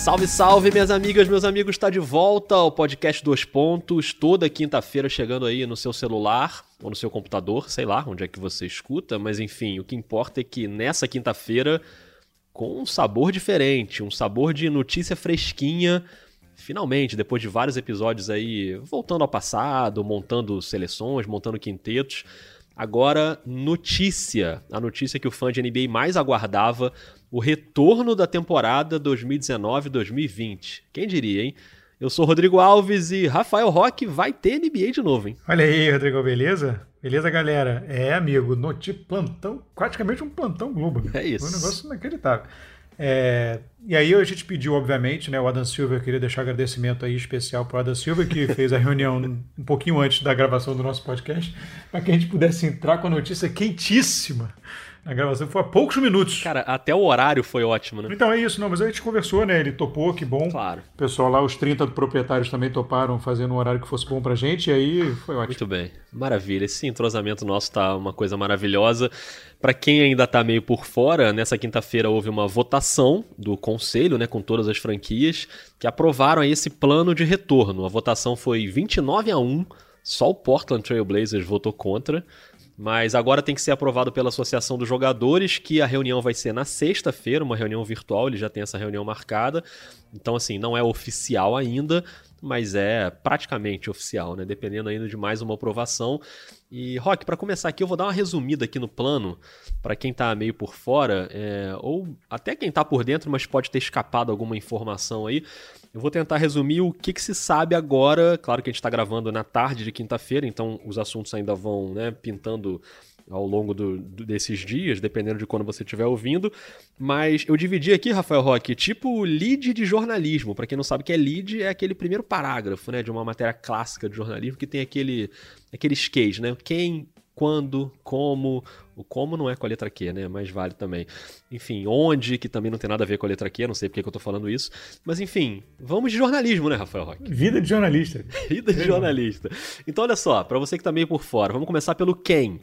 Salve, salve, minhas amigas, meus amigos, está de volta ao podcast Dois Pontos, toda quinta-feira chegando aí no seu celular ou no seu computador, sei lá onde é que você escuta, mas enfim, o que importa é que nessa quinta-feira, com um sabor diferente, um sabor de notícia fresquinha, finalmente, depois de vários episódios aí voltando ao passado, montando seleções, montando quintetos, agora notícia, a notícia que o fã de NBA mais aguardava o retorno da temporada 2019-2020. Quem diria, hein? Eu sou Rodrigo Alves e Rafael Roque vai ter NBA de novo, hein? Olha aí, Rodrigo, beleza? Beleza, galera? É, amigo, noti plantão, praticamente um plantão Globo. É isso. um negócio inacreditável. É, e aí a gente pediu, obviamente, né, o Adam Silva, eu queria deixar um agradecimento aí especial para o Adam Silva, que fez a reunião um pouquinho antes da gravação do nosso podcast, para que a gente pudesse entrar com a notícia quentíssima a gravação foi há poucos minutos. Cara, até o horário foi ótimo, né? Então é isso, não, mas a gente conversou, né? Ele topou, que bom. Claro. O pessoal lá, os 30 proprietários também toparam fazendo um horário que fosse bom pra gente, e aí foi ótimo. Muito bem. Maravilha. Esse entrosamento nosso tá uma coisa maravilhosa. Para quem ainda tá meio por fora, nessa quinta-feira houve uma votação do conselho, né, com todas as franquias, que aprovaram esse plano de retorno. A votação foi 29 a 1. Só o Portland Trail Blazers votou contra. Mas agora tem que ser aprovado pela Associação dos Jogadores, que a reunião vai ser na sexta-feira, uma reunião virtual, ele já tem essa reunião marcada. Então, assim, não é oficial ainda, mas é praticamente oficial, né? Dependendo ainda de mais uma aprovação. E, Rock, para começar aqui, eu vou dar uma resumida aqui no plano, para quem está meio por fora, é, ou até quem está por dentro, mas pode ter escapado alguma informação aí. Eu vou tentar resumir o que, que se sabe agora. Claro que a gente está gravando na tarde de quinta-feira, então os assuntos ainda vão né, pintando ao longo do, desses dias, dependendo de quando você estiver ouvindo. Mas eu dividi aqui, Rafael Roque, tipo lead de jornalismo. Para quem não sabe o que é lead, é aquele primeiro parágrafo né, de uma matéria clássica de jornalismo que tem aquele, aquele case, né? Quem, quando, como. O como não é com a letra Q, né? Mas vale também. Enfim, onde, que também não tem nada a ver com a letra Q, não sei porque que eu tô falando isso. Mas enfim, vamos de jornalismo, né, Rafael Roque? Vida de jornalista. Vida de jornalista. Então, olha só, para você que tá meio por fora, vamos começar pelo quem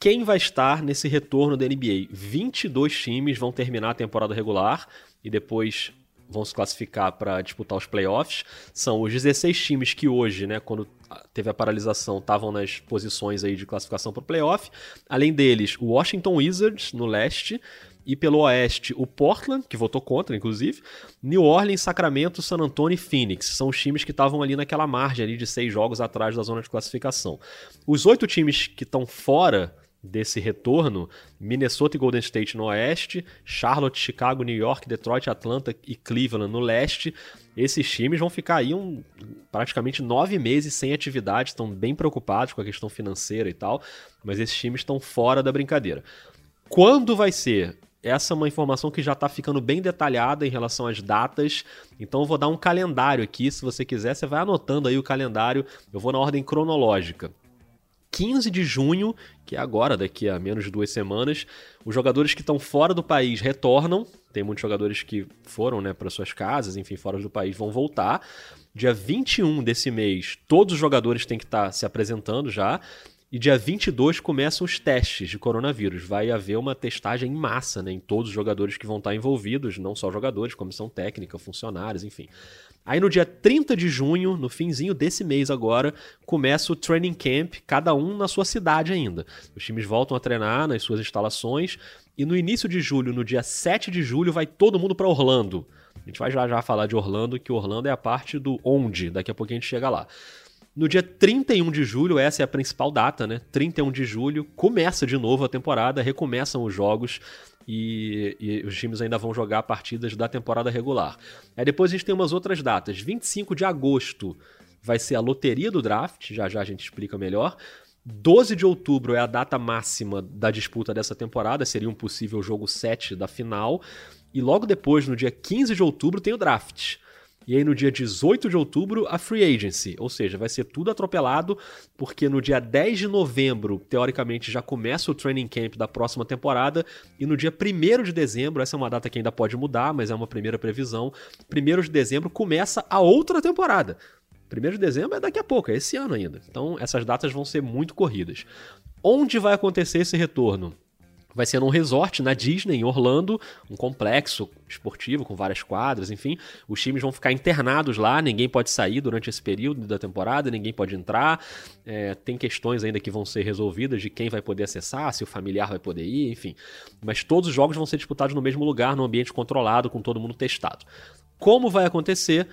quem vai estar nesse retorno da NBA. 22 times vão terminar a temporada regular e depois vão se classificar para disputar os playoffs. São os 16 times que hoje, né, quando teve a paralisação, estavam nas posições aí de classificação para o playoff. Além deles, o Washington Wizards no leste e pelo oeste o Portland, que votou contra, inclusive, New Orleans, Sacramento, San Antonio e Phoenix. São os times que estavam ali naquela margem ali de seis jogos atrás da zona de classificação. Os oito times que estão fora desse retorno, Minnesota e Golden State no oeste, Charlotte, Chicago, New York, Detroit, Atlanta e Cleveland no leste. Esses times vão ficar aí um, praticamente nove meses sem atividade, estão bem preocupados com a questão financeira e tal, mas esses times estão fora da brincadeira. Quando vai ser? Essa é uma informação que já está ficando bem detalhada em relação às datas, então eu vou dar um calendário aqui. Se você quiser, você vai anotando aí o calendário. Eu vou na ordem cronológica. 15 de junho, que é agora, daqui a menos de duas semanas, os jogadores que estão fora do país retornam. Tem muitos jogadores que foram né, para suas casas, enfim, fora do país, vão voltar. Dia 21 desse mês, todos os jogadores têm que estar tá se apresentando já. E dia 22 começam os testes de coronavírus. Vai haver uma testagem em massa né, em todos os jogadores que vão estar envolvidos, não só jogadores, comissão técnica, funcionários, enfim. Aí no dia 30 de junho, no finzinho desse mês agora, começa o training camp, cada um na sua cidade ainda. Os times voltam a treinar nas suas instalações e no início de julho, no dia 7 de julho, vai todo mundo para Orlando. A gente vai já já falar de Orlando, que Orlando é a parte do onde, daqui a pouquinho a gente chega lá. No dia 31 de julho, essa é a principal data, né? 31 de julho, começa de novo a temporada, recomeçam os jogos e, e, os times ainda vão jogar partidas da temporada regular. Aí depois a gente tem umas outras datas. 25 de agosto vai ser a loteria do draft, já já a gente explica melhor. 12 de outubro é a data máxima da disputa dessa temporada, seria um possível jogo 7 da final. E logo depois, no dia 15 de outubro, tem o draft. E aí no dia 18 de outubro, a Free Agency. Ou seja, vai ser tudo atropelado, porque no dia 10 de novembro, teoricamente, já começa o training camp da próxima temporada. E no dia 1 de dezembro, essa é uma data que ainda pode mudar, mas é uma primeira previsão. 1 de dezembro começa a outra temporada. 1 de dezembro é daqui a pouco, é esse ano ainda. Então essas datas vão ser muito corridas. Onde vai acontecer esse retorno? Vai ser num resort na Disney, em Orlando, um complexo esportivo com várias quadras, enfim. Os times vão ficar internados lá, ninguém pode sair durante esse período da temporada, ninguém pode entrar. É, tem questões ainda que vão ser resolvidas de quem vai poder acessar, se o familiar vai poder ir, enfim. Mas todos os jogos vão ser disputados no mesmo lugar, num ambiente controlado, com todo mundo testado. Como vai acontecer?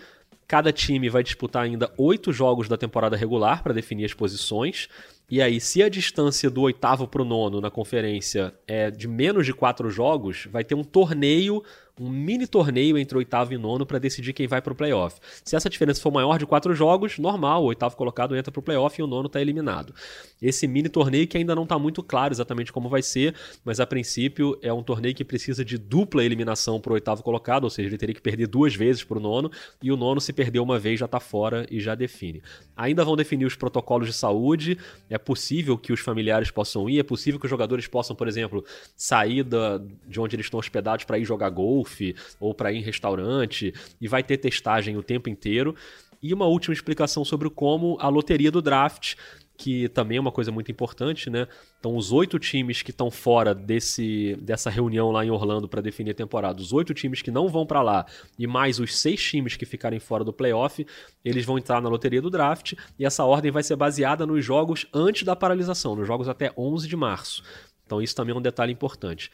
Cada time vai disputar ainda oito jogos da temporada regular para definir as posições. E aí, se a distância do oitavo para o nono na conferência é de menos de quatro jogos, vai ter um torneio um mini torneio entre oitavo e nono para decidir quem vai para o playoff. Se essa diferença for maior de quatro jogos, normal, o oitavo colocado entra para o playoff e o nono está eliminado. Esse mini torneio que ainda não está muito claro exatamente como vai ser, mas a princípio é um torneio que precisa de dupla eliminação para o oitavo colocado, ou seja, ele teria que perder duas vezes para o nono, e o nono, se perder uma vez, já está fora e já define. Ainda vão definir os protocolos de saúde, é possível que os familiares possam ir, é possível que os jogadores possam, por exemplo, sair da, de onde eles estão hospedados para ir jogar gol ou para ir em restaurante e vai ter testagem o tempo inteiro. E uma última explicação sobre como a loteria do draft, que também é uma coisa muito importante, né? Então, os oito times que estão fora desse, dessa reunião lá em Orlando para definir a temporada, os oito times que não vão para lá e mais os seis times que ficarem fora do playoff, eles vão entrar na loteria do draft e essa ordem vai ser baseada nos jogos antes da paralisação, nos jogos até 11 de março. Então, isso também é um detalhe importante.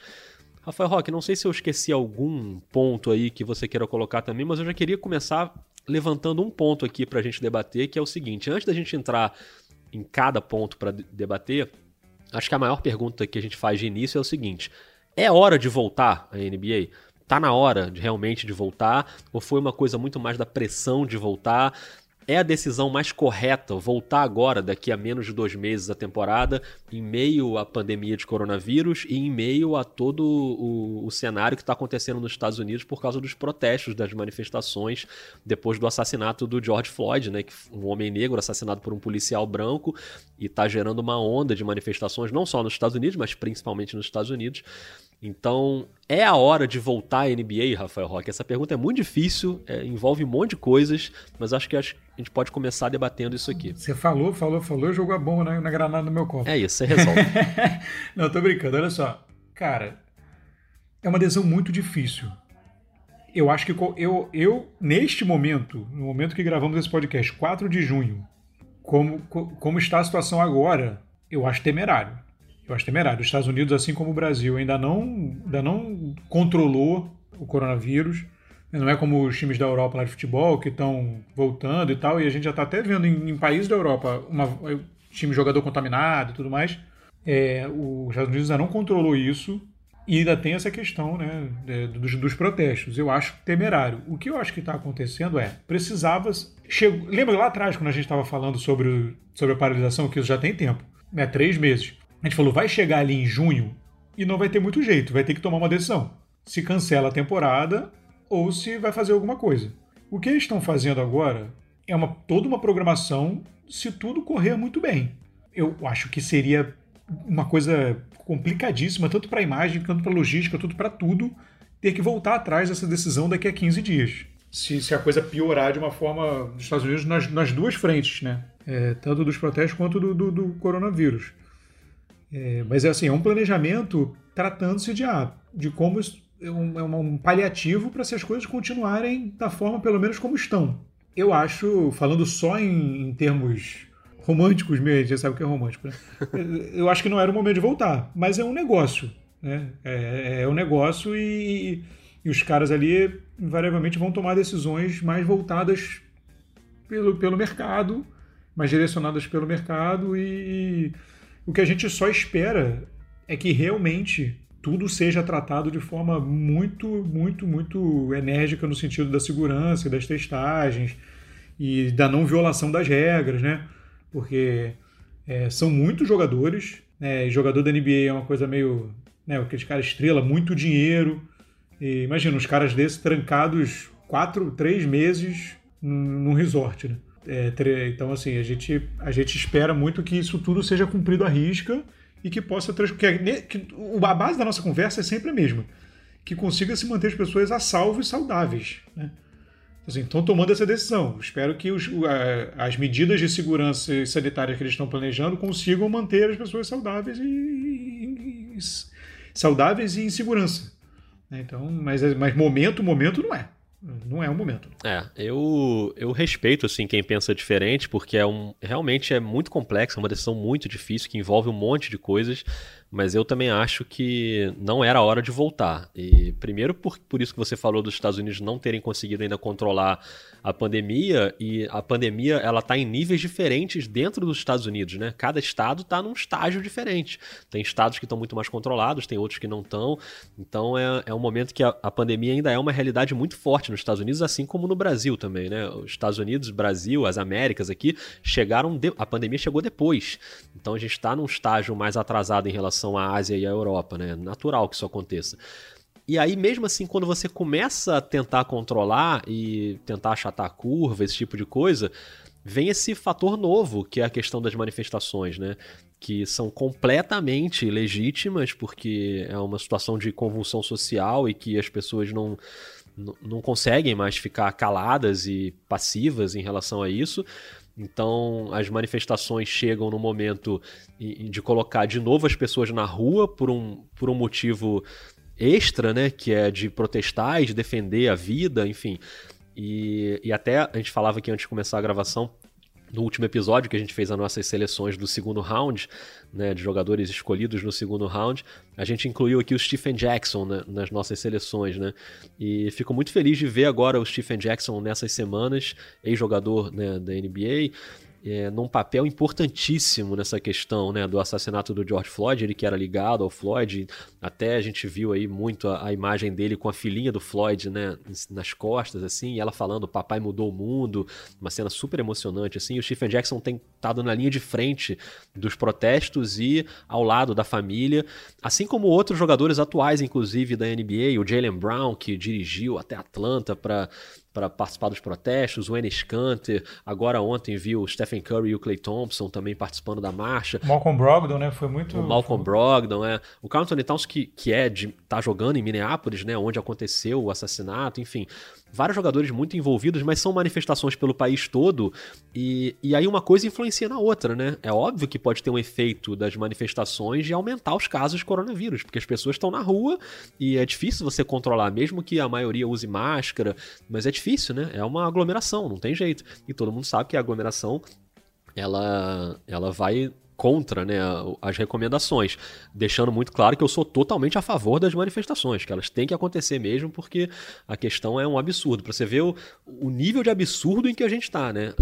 Rafael Roque, não sei se eu esqueci algum ponto aí que você queira colocar também, mas eu já queria começar levantando um ponto aqui para a gente debater, que é o seguinte: antes da gente entrar em cada ponto para debater, acho que a maior pergunta que a gente faz de início é o seguinte: é hora de voltar à NBA? Tá na hora de realmente de voltar? Ou foi uma coisa muito mais da pressão de voltar? É a decisão mais correta voltar agora, daqui a menos de dois meses da temporada, em meio à pandemia de coronavírus e em meio a todo o, o cenário que está acontecendo nos Estados Unidos por causa dos protestos, das manifestações depois do assassinato do George Floyd, né, um homem negro assassinado por um policial branco, e está gerando uma onda de manifestações não só nos Estados Unidos, mas principalmente nos Estados Unidos. Então, é a hora de voltar à NBA, Rafael Roque? Essa pergunta é muito difícil, é, envolve um monte de coisas, mas acho que a gente pode começar debatendo isso aqui. Você falou, falou, falou, jogou a bomba na, na granada no meu corpo. É isso, você resolve. Não, tô brincando, olha só. Cara, é uma decisão muito difícil. Eu acho que eu, eu, neste momento, no momento que gravamos esse podcast, 4 de junho, como, como está a situação agora, eu acho temerário eu acho temerário. Os Estados Unidos, assim como o Brasil, ainda não, ainda não controlou o coronavírus. Não é como os times da Europa lá de futebol que estão voltando e tal. E a gente já está até vendo em, em, países da Europa uma, time jogador contaminado e tudo mais. É, os Estados Unidos ainda não controlou isso e ainda tem essa questão né, dos, dos, protestos. Eu acho temerário. O que eu acho que está acontecendo é, precisava... Chegou, lembra lá atrás, quando a gente estava falando sobre, sobre a paralisação, que isso já tem tempo, né, três meses. A gente falou, vai chegar ali em junho e não vai ter muito jeito, vai ter que tomar uma decisão. Se cancela a temporada ou se vai fazer alguma coisa. O que eles estão fazendo agora é uma, toda uma programação se tudo correr muito bem. Eu acho que seria uma coisa complicadíssima, tanto para a imagem, quanto para a logística, tudo para tudo, ter que voltar atrás dessa decisão daqui a 15 dias. Se, se a coisa piorar de uma forma nos Estados Unidos nas, nas duas frentes, né? É, tanto dos protestos quanto do, do, do coronavírus. É, mas é assim, é um planejamento tratando-se de, ah, de como é um, é um paliativo para se as coisas continuarem da forma pelo menos como estão. Eu acho, falando só em, em termos românticos mesmo, você sabe o que é romântico, né? Eu acho que não era o momento de voltar, mas é um negócio, né? É, é um negócio e, e os caras ali invariavelmente vão tomar decisões mais voltadas pelo, pelo mercado, mais direcionadas pelo mercado e o que a gente só espera é que realmente tudo seja tratado de forma muito, muito, muito enérgica no sentido da segurança, das testagens e da não violação das regras, né? Porque é, são muitos jogadores, né? jogador da NBA é uma coisa meio, né? Aqueles caras estrela, muito dinheiro. E, imagina, os caras desses trancados quatro, três meses num resort, né? É, então, assim, a gente, a gente espera muito que isso tudo seja cumprido à risca e que possa que, que a base da nossa conversa é sempre a mesma, que consiga se manter as pessoas a salvo e saudáveis, né? Assim, tomando essa decisão. Espero que os, as medidas de segurança sanitária que eles estão planejando consigam manter as pessoas saudáveis e, e, saudáveis e em segurança. Né? Então, mas, mas momento, momento não é. Não é o momento. É, eu, eu respeito assim quem pensa diferente, porque é um, realmente é muito complexo, é uma decisão muito difícil que envolve um monte de coisas mas eu também acho que não era a hora de voltar. E primeiro por, por isso que você falou dos Estados Unidos não terem conseguido ainda controlar a pandemia e a pandemia ela está em níveis diferentes dentro dos Estados Unidos, né? Cada estado está num estágio diferente. Tem estados que estão muito mais controlados, tem outros que não estão. Então é, é um momento que a, a, pandemia ainda é uma realidade muito forte nos Estados Unidos, assim como no Brasil também, né? Os Estados Unidos, Brasil, as Américas aqui chegaram de, a pandemia chegou depois. Então a gente está num estágio mais atrasado em relação relação à Ásia e à Europa, né? Natural que isso aconteça. E aí, mesmo assim, quando você começa a tentar controlar e tentar achatar a curva, esse tipo de coisa, vem esse fator novo, que é a questão das manifestações, né? Que são completamente legítimas, porque é uma situação de convulsão social e que as pessoas não, não conseguem mais ficar caladas e passivas em relação a isso. Então, as manifestações chegam no momento de colocar de novo as pessoas na rua por um, por um motivo extra, né? Que é de protestar e de defender a vida, enfim. E, e até a gente falava aqui antes de começar a gravação no último episódio que a gente fez as nossas seleções do segundo round, né, de jogadores escolhidos no segundo round, a gente incluiu aqui o Stephen Jackson né, nas nossas seleções, né? E fico muito feliz de ver agora o Stephen Jackson nessas semanas, ex-jogador né, da NBA é, num papel importantíssimo nessa questão né, do assassinato do George Floyd, ele que era ligado ao Floyd, até a gente viu aí muito a, a, imagem dele com a filhinha do Floyd né, nas costas, assim, e ela falando papai mudou o mundo, uma cena super emocionante, assim, e o Stephen Jackson tem estado na linha de frente dos protestos e ao lado da família, assim como outros jogadores atuais, inclusive da NBA, o Jalen Brown, que dirigiu até Atlanta para para participar dos protestos, o Enes Kanter, agora ontem viu o Stephen Curry e o Clay Thompson também participando da marcha. Malcolm Brogdon, né, foi muito... O Malcolm Brogdon, é. O Carl Anthony Towns, que, que é de tá jogando em Minneapolis, né, onde aconteceu o assassinato, enfim vários jogadores muito envolvidos, mas são manifestações pelo país todo, e, e aí uma coisa influencia na outra, né? É óbvio que pode ter um efeito das manifestações de aumentar os casos de coronavírus, porque as pessoas estão na rua e é difícil você controlar, mesmo que a maioria use máscara, mas é difícil, né? É uma aglomeração, não tem jeito. E todo mundo sabe que a aglomeração ela, ela vai contra né, as recomendações, deixando muito claro que eu sou totalmente a favor das manifestações, que elas têm que acontecer mesmo, porque a questão é um absurdo. Para você ver o, o, nível de absurdo em que a gente está, né?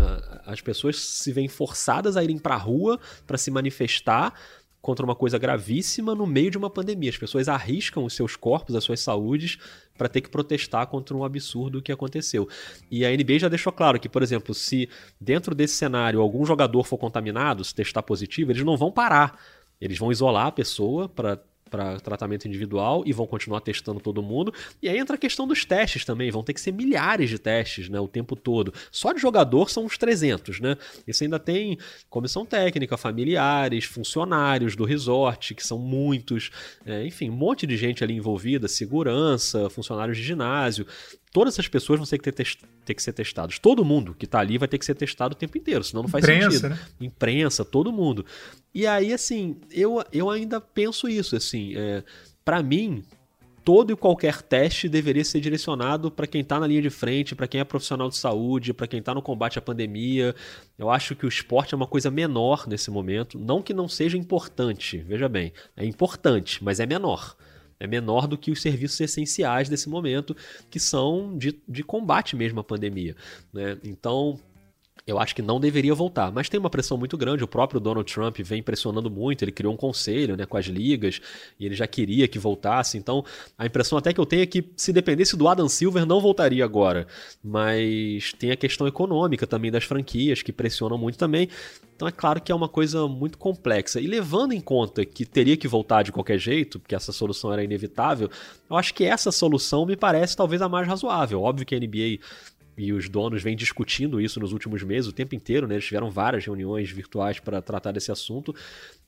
As pessoas se veem forçadas a irem para a rua para se manifestar contra uma coisa gravíssima no meio de uma pandemia. As pessoas arriscam os seus corpos, as suas saúdes, para ter que protestar contra um absurdo que aconteceu. E a NBA já deixou claro que, por exemplo, se dentro desse cenário algum jogador for contaminado, se testar positivo, eles não vão parar. Eles vão isolar a pessoa para para tratamento individual e vão continuar testando todo mundo. E aí entra a questão dos testes também, vão ter que ser milhares de testes, né, o tempo todo. Só de jogador são uns 300, né? Isso ainda tem comissão técnica, familiares, funcionários do resort, que são muitos, é, enfim, um monte de gente ali envolvida, segurança, funcionários de ginásio todas essas pessoas vão ter que, ter, ter que ser testados. Todo mundo que está ali vai ter que ser testado o tempo inteiro, senão não faz Imprensa, sentido. Né? Imprensa, todo mundo. E aí, assim, eu, eu ainda penso isso, assim, é, para mim, todo e qualquer teste deveria ser direcionado para quem está na linha de frente, para quem é profissional de saúde, para quem está no combate à pandemia. Eu acho que o esporte é uma coisa menor nesse momento. Não que não seja importante, veja bem, é importante, mas é menor é menor do que os serviços essenciais desse momento, que são de, de combate mesmo à pandemia. Né? Então, eu acho que não deveria voltar, mas tem uma pressão muito grande. O próprio Donald Trump vem pressionando muito. Ele criou um conselho né, com as ligas e ele já queria que voltasse. Então, a impressão até que eu tenho é que se dependesse do Adam Silver, não voltaria agora. Mas tem a questão econômica também das franquias que pressionam muito também. Então é claro que é uma coisa muito complexa. E levando em conta que teria que voltar de qualquer jeito, porque essa solução era inevitável, eu acho que essa solução me parece talvez a mais razoável. Óbvio que a NBA e os donos vêm discutindo isso nos últimos meses, o tempo inteiro, né? Eles tiveram várias reuniões virtuais para tratar desse assunto.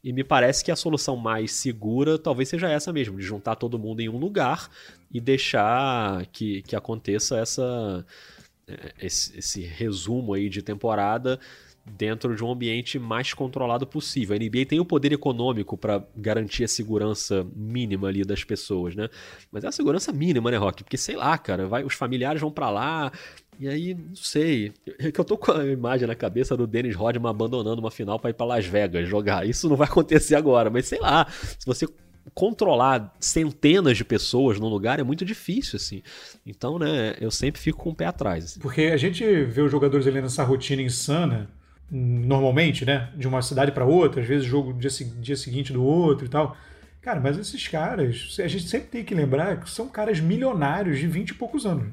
E me parece que a solução mais segura talvez seja essa mesmo, de juntar todo mundo em um lugar e deixar que, que aconteça essa, é, esse, esse resumo aí de temporada dentro de um ambiente mais controlado possível. A NBA tem o poder econômico para garantir a segurança mínima ali das pessoas, né? Mas é a segurança mínima, né, Rock? Porque sei lá, cara, vai, os familiares vão para lá, e aí, não sei. É que eu tô com a imagem na cabeça do Dennis Rodman abandonando uma final para ir para Las Vegas jogar. Isso não vai acontecer agora, mas sei lá. Se você controlar centenas de pessoas num lugar é muito difícil, assim. Então, né, eu sempre fico com o pé atrás. Assim. Porque a gente vê os jogadores ali nessa rotina insana, normalmente, né, de uma cidade para outra, às vezes jogo dia, dia seguinte do outro e tal. Cara, mas esses caras, a gente sempre tem que lembrar que são caras milionários de 20 e poucos anos.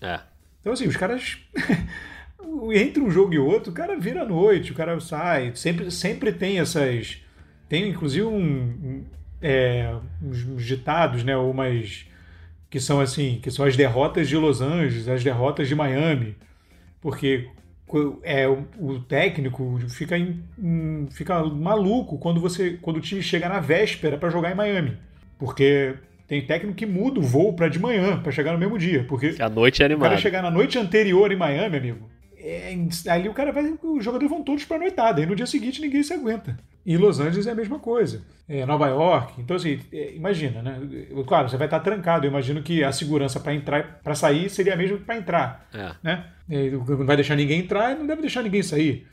É. Então, assim, os caras. entre um jogo e outro, o cara vira à noite, o cara sai. Sempre, sempre tem essas. Tem inclusive um, é, uns ditados, né? Umas que são assim, que são as derrotas de Los Angeles, as derrotas de Miami, porque é o técnico fica em, fica maluco quando você quando o time chega na véspera para jogar em Miami, porque tem técnico que muda o voo para de manhã para chegar no mesmo dia, porque a noite é animada. O cara chegar na noite anterior em Miami, amigo, é, ali o cara vai. Os jogadores vão todos para noitada. E no dia seguinte ninguém se aguenta. E Los Angeles é a mesma coisa. É, Nova York. Então, assim, é, imagina, né? Claro, você vai estar trancado. Eu imagino que a segurança para entrar para sair seria a mesma que para entrar. É. Né? Não vai deixar ninguém entrar e não deve deixar ninguém sair.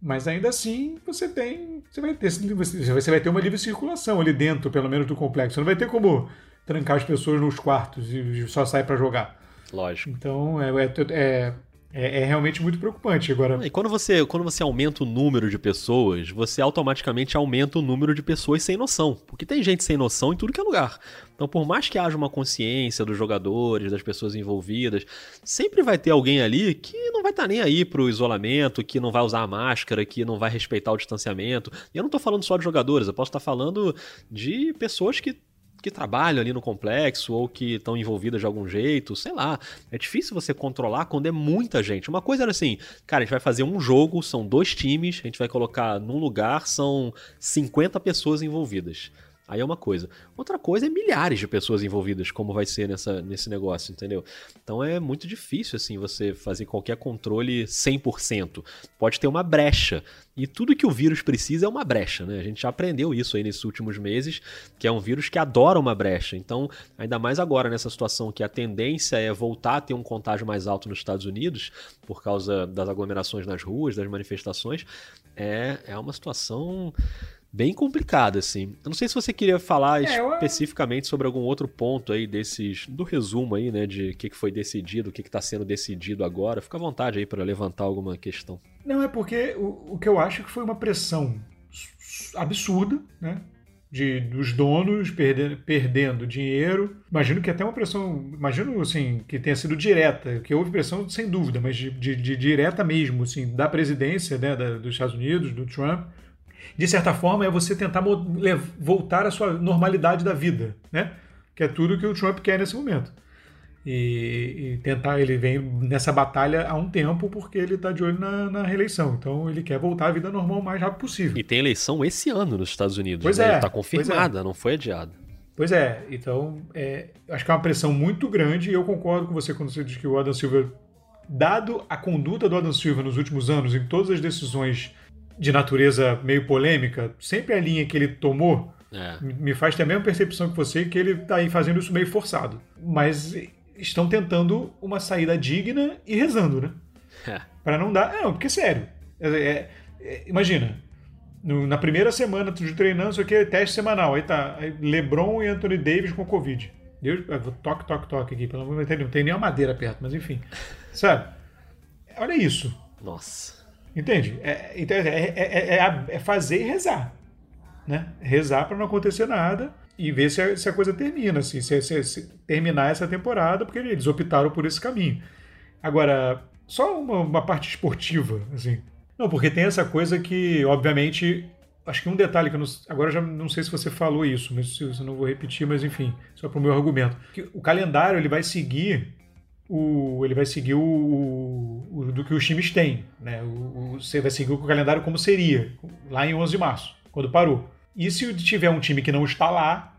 Mas ainda assim, você tem. Você vai ter, você vai ter uma livre circulação ali dentro, pelo menos, do complexo. Você não vai ter como trancar as pessoas nos quartos e só sair para jogar. Lógico. Então, é, é, é é, é, realmente muito preocupante. Agora... E quando você, quando você aumenta o número de pessoas, você automaticamente aumenta o número de pessoas sem noção. Porque tem gente sem noção em tudo que é lugar. Então, por mais que haja uma consciência dos jogadores, das pessoas envolvidas, sempre vai ter alguém ali que não vai estar tá nem aí pro isolamento, que não vai usar a máscara, que não vai respeitar o distanciamento. E eu não estou falando só de jogadores, eu posso estar tá falando de pessoas que que trabalham ali no complexo ou que estão envolvidas de algum jeito, sei lá. É difícil você controlar quando é muita gente. Uma coisa era assim, cara, a gente vai fazer um jogo, são dois times, a gente vai colocar num lugar, são 50 pessoas envolvidas. Aí é uma coisa. Outra coisa é milhares de pessoas envolvidas, como vai ser nessa, nesse negócio, entendeu? Então é muito difícil, assim, você fazer qualquer controle 100%. Pode ter uma brecha. E tudo que o vírus precisa é uma brecha, né? A gente já aprendeu isso aí nesses últimos meses, que é um vírus que adora uma brecha. Então, ainda mais agora nessa situação que a tendência é voltar a ter um contágio mais alto nos Estados Unidos, por causa das aglomerações nas ruas, das manifestações, é, é uma situação bem complicado, assim. Eu não sei se você queria falar é, especificamente eu... sobre algum outro ponto aí desses. do resumo aí, né? De o que, foi decidido, o que está sendo decidido agora. Fica à vontade aí para levantar alguma questão. Não, é porque o, o que eu acho que foi uma pressão absurda, né? De, dos donos perdendo, perdendo dinheiro. Imagino que até uma pressão, imagino assim, que tenha sido direta, que houve pressão sem dúvida, mas de, de, de direta mesmo, assim, da presidência né, da, dos Estados Unidos, do Trump, de certa forma, é você tentar voltar à sua normalidade da vida, né? Que é tudo que o Trump quer nesse momento. E, e tentar, ele vem nessa batalha há um tempo porque ele está de olho na, na, reeleição. Então ele quer voltar à vida normal o mais rápido possível. E tem eleição esse ano nos Estados Unidos. Pois né? é. Está confirmada, é. não foi adiada. Pois é, então é, acho que é uma pressão muito grande e eu concordo com você quando você diz que o Adam Silver, dado a conduta do Adam Silver nos últimos anos, em todas as decisões de natureza meio polêmica, sempre a linha que ele tomou é. me faz ter a mesma percepção que você que ele está aí fazendo isso meio forçado. Mas estão tentando uma saída digna e rezando, né? É. Para não dar. Não, porque sério. É, é, é, imagina, no, na primeira semana de treinando, isso aqui é teste semanal. Aí tá LeBron e Anthony Davis com Covid. Deus, toque, toque, toque aqui, pelo amor de Deus. Não tem nem uma madeira perto, mas enfim. Sabe? Olha isso. Nossa. Entende? É, então, é, é, é, é fazer e rezar. Né? Rezar para não acontecer nada e ver se a, se a coisa termina, assim, se, se, se, terminar essa temporada, porque eles optaram por esse caminho. Agora, só uma, uma, parte esportiva, assim. Não, porque tem essa coisa que, obviamente, acho que um detalhe que eu não, agora já não sei se você falou isso, mas eu não vou repetir, mas enfim, só para o meu argumento. Que o calendário ele vai seguir o, ele vai seguir o, o, do que os times têm. Né? O, você vai seguir o calendário como seria, lá em 11 de março, quando parou. E se tiver um time que não está lá,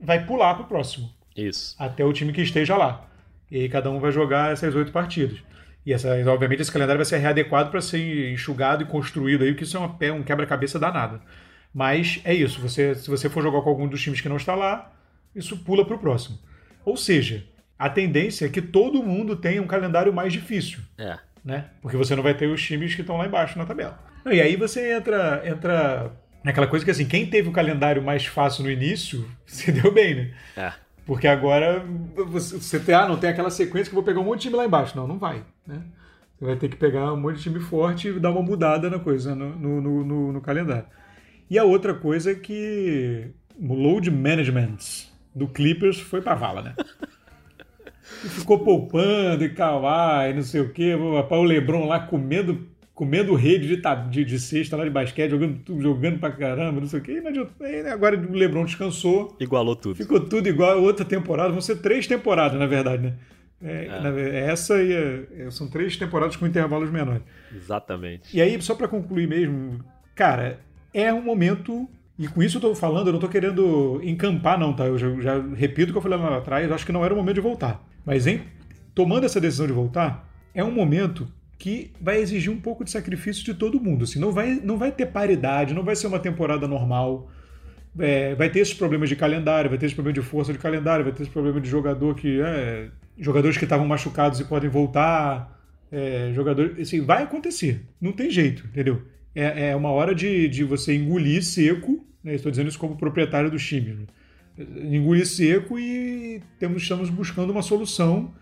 vai pular para o próximo. Isso. Até o time que esteja lá. E aí cada um vai jogar essas oito partidas. E essa, obviamente esse calendário vai ser readequado para ser enxugado e construído aí, porque isso é uma, um quebra-cabeça danado. Mas é isso, você, se você for jogar com algum dos times que não está lá, isso pula para o próximo. Ou seja, a tendência é que todo mundo tenha um calendário mais difícil. É. Né? Porque você não vai ter os times que estão lá embaixo na tabela. E aí você entra, entra naquela coisa que assim, quem teve o calendário mais fácil no início, se deu bem, né? É. Porque agora você, você tem, ah, não tem aquela sequência que eu vou pegar um monte de time lá embaixo. Não, não vai. Né? Você vai ter que pegar um monte de time forte e dar uma mudada na coisa, no, no, no, no calendário. E a outra coisa é que o load management do Clippers foi pra vala, né? E ficou poupando e Kawhi, não sei o quê. O Lebron lá comendo comendo rede de, de, de cesta lá de basquete, jogando, jogando pra caramba, não sei o quê. E agora o Lebron descansou. Igualou tudo. Ficou tudo igual a outra temporada. Vão ser três temporadas, na verdade, né? É, é. essa e é, são três temporadas com intervalos menores. Exatamente. E aí, só para concluir mesmo, cara, é um momento. E com isso eu tô falando, eu não tô querendo encampar, não, tá? Eu já, já repito o que eu falei lá atrás, acho que não era o momento de voltar. Mas em tomando essa decisão de voltar, é um momento que vai exigir um pouco de sacrifício de todo mundo. Assim, não, vai, não vai ter paridade, não vai ser uma temporada normal. É, vai ter esses problemas de calendário, vai ter esse problema de força de calendário, vai ter esse problema de jogador que. É, jogadores que estavam machucados e podem voltar. É, jogador, assim, vai acontecer. Não tem jeito, entendeu? É, é uma hora de, de você engolir seco. Né, estou dizendo isso como proprietário do time. Né? Engolir seco e temos, estamos buscando uma solução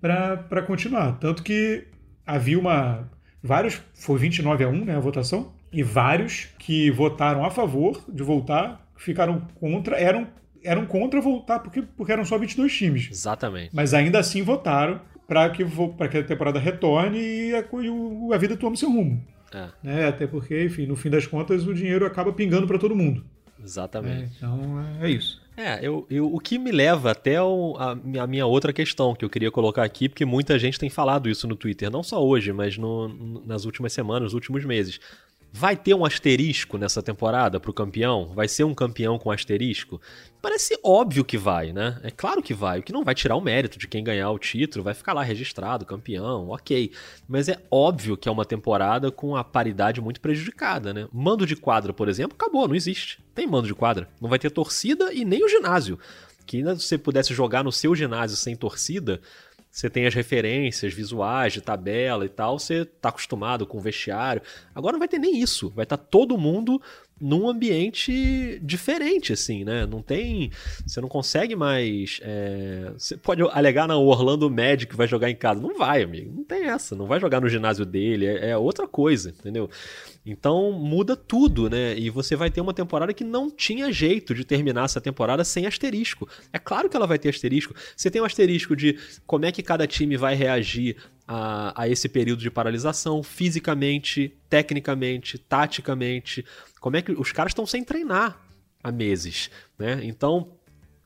para continuar. Tanto que havia uma. Vários. Foi 29 a 1 né, a votação. E vários que votaram a favor de voltar ficaram contra. Eram, eram contra voltar porque, porque eram só 22 times. Exatamente. Mas ainda assim votaram para que, que a temporada retorne e a, e a vida tome seu rumo. É. Né? Até porque, enfim, no fim das contas, o dinheiro acaba pingando para todo mundo. Exatamente. É, então é, é isso. É, eu, eu, o que me leva até o, a, a, minha outra questão que eu queria colocar aqui, porque muita gente tem falado isso no Twitter, não só hoje, mas no, nas últimas semanas, nos últimos meses. Vai ter um asterisco nessa temporada pro campeão? Vai ser um campeão com asterisco? Parece óbvio que vai, né? É claro que vai. O que não vai tirar o mérito de quem ganhar o título, vai ficar lá registrado, campeão, ok. Mas é óbvio que é uma temporada com a paridade muito prejudicada, né? Mando de quadra, por exemplo, acabou, não existe. Tem mando de quadra. Não vai ter torcida e nem o ginásio. Que ainda se você pudesse jogar no seu ginásio sem torcida, você tem as referências visuais de tabela e tal, você tá acostumado com o vestiário. Agora não vai ter nem isso. Vai estar tá todo mundo num ambiente diferente, assim, né? Não tem. Você não consegue mais. É... Você pode alegar na Orlando Magic vai jogar em casa. Não vai, amigo. Não tem essa. Não vai jogar no ginásio dele. É, é outra coisa, entendeu? Então muda tudo, né? E você vai ter uma temporada que não tinha jeito de terminar essa temporada sem asterisco. É claro que ela vai ter asterisco. Você tem um asterisco de como é que cada time vai reagir a, a esse período de paralisação, fisicamente, tecnicamente, taticamente. Como é que os caras estão sem treinar há meses, né? Então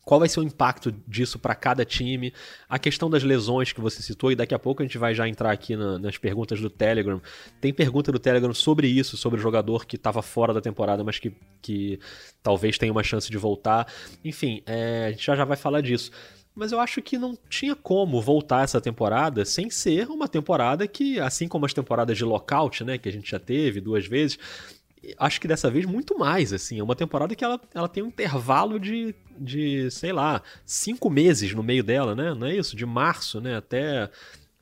qual vai ser o impacto disso para cada time? A questão das lesões que você citou, e daqui a pouco a gente vai já entrar aqui na, nas perguntas do Telegram. Tem pergunta do Telegram sobre isso, sobre o jogador que estava fora da temporada, mas que, que talvez tenha uma chance de voltar. Enfim, é, a gente já, já vai falar disso. Mas eu acho que não tinha como voltar essa temporada sem ser uma temporada que, assim como as temporadas de lockout, né, que a gente já teve duas vezes, acho que dessa vez muito mais, assim. É uma temporada que ela, ela tem um intervalo de, de, sei lá, cinco meses no meio dela, né? Não é isso? De março, né? Até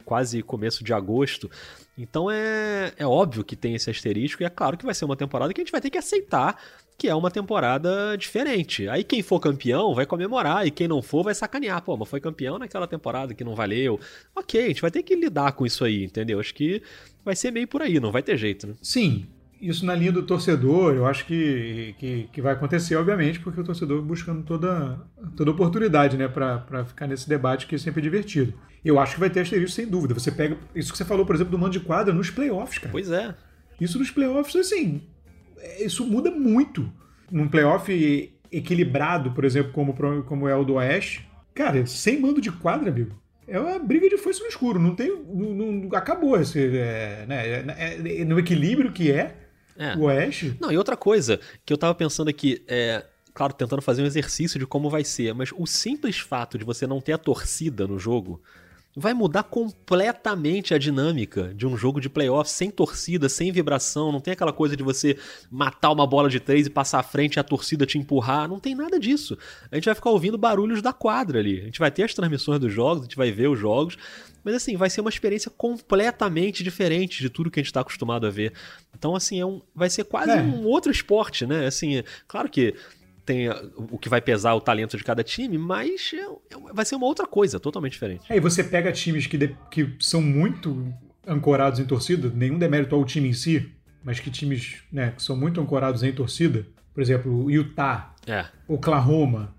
quase começo de agosto. Então é, é óbvio que tem esse asterisco e é claro que vai ser uma temporada que a gente vai ter que aceitar que é uma temporada diferente. Aí quem for campeão vai comemorar e quem não for vai sacanear. Pô, mas foi campeão naquela temporada que não valeu. Ok, a gente vai ter que lidar com isso aí, entendeu? Acho que vai ser meio por aí, não vai ter jeito, né? Sim, isso na linha do torcedor, eu acho que, que, que, vai acontecer, obviamente, porque o torcedor buscando toda, toda oportunidade né, para ficar nesse debate que é sempre divertido. Eu acho que vai ter asterisco sem dúvida. Você pega isso que você falou, por exemplo, do mando de quadra nos playoffs, cara. Pois é. Isso nos playoffs, assim, isso muda muito. Num playoff equilibrado, por exemplo, como, como é o do Oeste, cara, sem mando de quadra, amigo, é uma briga de foice no escuro. Não tem. Não, não acabou esse. É, né, é, é, no equilíbrio que é, é. O Oeste? Não, e outra coisa que eu tava pensando aqui, é, claro, tentando fazer um exercício de como vai ser, mas o simples fato de você não ter a torcida no jogo vai mudar completamente a dinâmica de um jogo de playoff sem torcida, sem vibração. Não tem aquela coisa de você matar uma bola de três e passar à frente e a torcida te empurrar. Não tem nada disso. A gente vai ficar ouvindo barulhos da quadra ali. A gente vai ter as transmissões dos jogos, a gente vai ver os jogos. Mas assim, vai ser uma experiência completamente diferente de tudo que a gente está acostumado a ver. Então, assim, é um, vai ser quase é. um outro esporte, né? Assim, é, claro que tem o que vai pesar o talento de cada time, mas é, é, vai ser uma outra coisa, totalmente diferente. É, e você pega times que, de, que são muito ancorados em torcida, nenhum demérito ao time em si, mas que times né, que são muito ancorados em torcida, por exemplo, Utah, é. Oklahoma,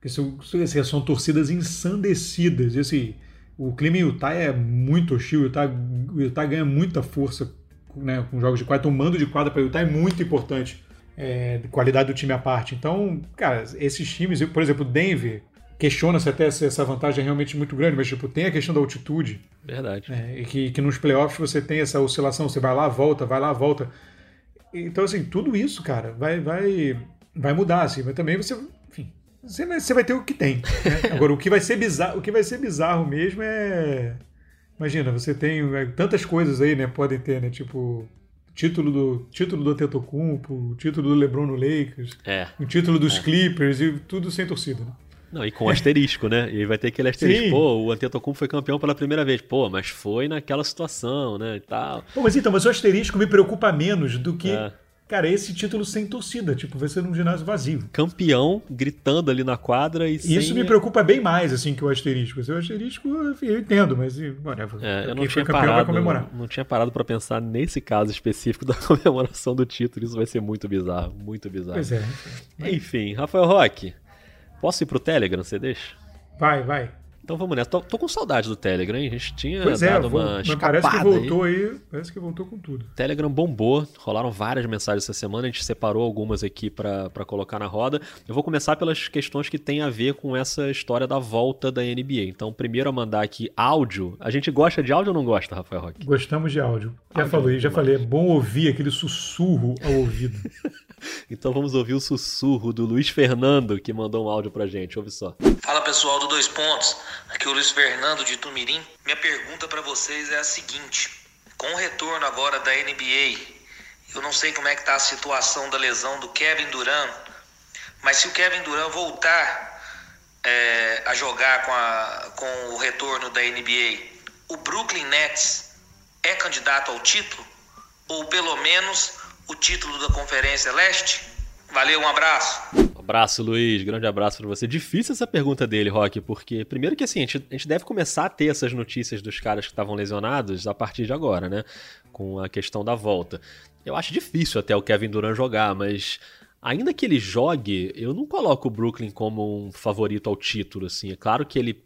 que são, assim, são torcidas ensandecidas. E, assim, o clima em Utah é muito hostil, o Utah, Utah ganha muita força né, com jogos de quadra, então o mando de quadra para Utah é muito importante é, qualidade do time à parte. Então, cara, esses times, por exemplo, Denver, questiona-se até se essa vantagem é realmente muito grande, mas tipo, tem a questão da altitude. Verdade. É, e que, que nos playoffs você tem essa oscilação, você vai lá, volta, vai lá, volta. Então, assim, tudo isso, cara, vai, vai, vai mudar, assim, mas também você, enfim, você vai, você vai ter o que tem. Né? Agora, o que vai ser bizarro, o que vai ser bizarro mesmo é. Imagina, você tem é, tantas coisas aí, né? Podem ter, né? Tipo, título do título do Antetokounmpo, o título do LeBron no Lakers, é. o título dos é. Clippers e tudo sem torcida, né? Não, e com asterisco, né? E vai ter aquele asterisco. Sim. Pô, o Antetokounmpo foi campeão pela primeira vez. Pô, mas foi naquela situação, né? E tal. Pô, mas então, mas o asterisco me preocupa menos do que é. Cara, esse título sem torcida, tipo, vai ser num ginásio vazio. Campeão, gritando ali na quadra e Isso me preocupa bem mais, assim, que o asterisco. O asterisco, enfim, eu entendo, mas whatever. É, eu não tinha, parado, não, não tinha parado para pensar nesse caso específico da comemoração do título. Isso vai ser muito bizarro, muito bizarro. Pois é. Enfim, Rafael Roque, posso ir pro Telegram, você deixa? Vai, vai. Então vamos nessa. Tô, tô, com saudade do Telegram, hein? A gente tinha pois é, dado é, uma vou, Parece que voltou aí. aí. Parece que voltou com tudo. Telegram bombou, rolaram várias mensagens essa semana, a gente separou algumas aqui para colocar na roda. Eu vou começar pelas questões que tem a ver com essa história da volta da NBA. Então, primeiro a mandar aqui áudio. A gente gosta de áudio ou não gosta, Rafael Roque? Gostamos de áudio. Já áudio falei, já falei, é bom ouvir aquele sussurro ao ouvido. então vamos ouvir o sussurro do Luiz Fernando, que mandou um áudio pra gente. Ouve só. Fala pessoal do Dois Pontos. Aqui é o Luiz Fernando de Tumirim. Minha pergunta para vocês é a seguinte: com o retorno agora da NBA, eu não sei como é que tá a situação da lesão do Kevin Durant, mas se o Kevin Durant voltar é, a jogar com, a, com o retorno da NBA, o Brooklyn Nets é candidato ao título? Ou pelo menos o título da Conferência Leste? Valeu, um abraço. Abraço, Luiz. Grande abraço para você. Difícil essa pergunta dele, Rock, porque primeiro que assim, a gente, a gente deve começar a ter essas notícias dos caras que estavam lesionados a partir de agora, né? Com a questão da volta. Eu acho difícil até o Kevin Durant jogar, mas ainda que ele jogue, eu não coloco o Brooklyn como um favorito ao título, assim. É claro que ele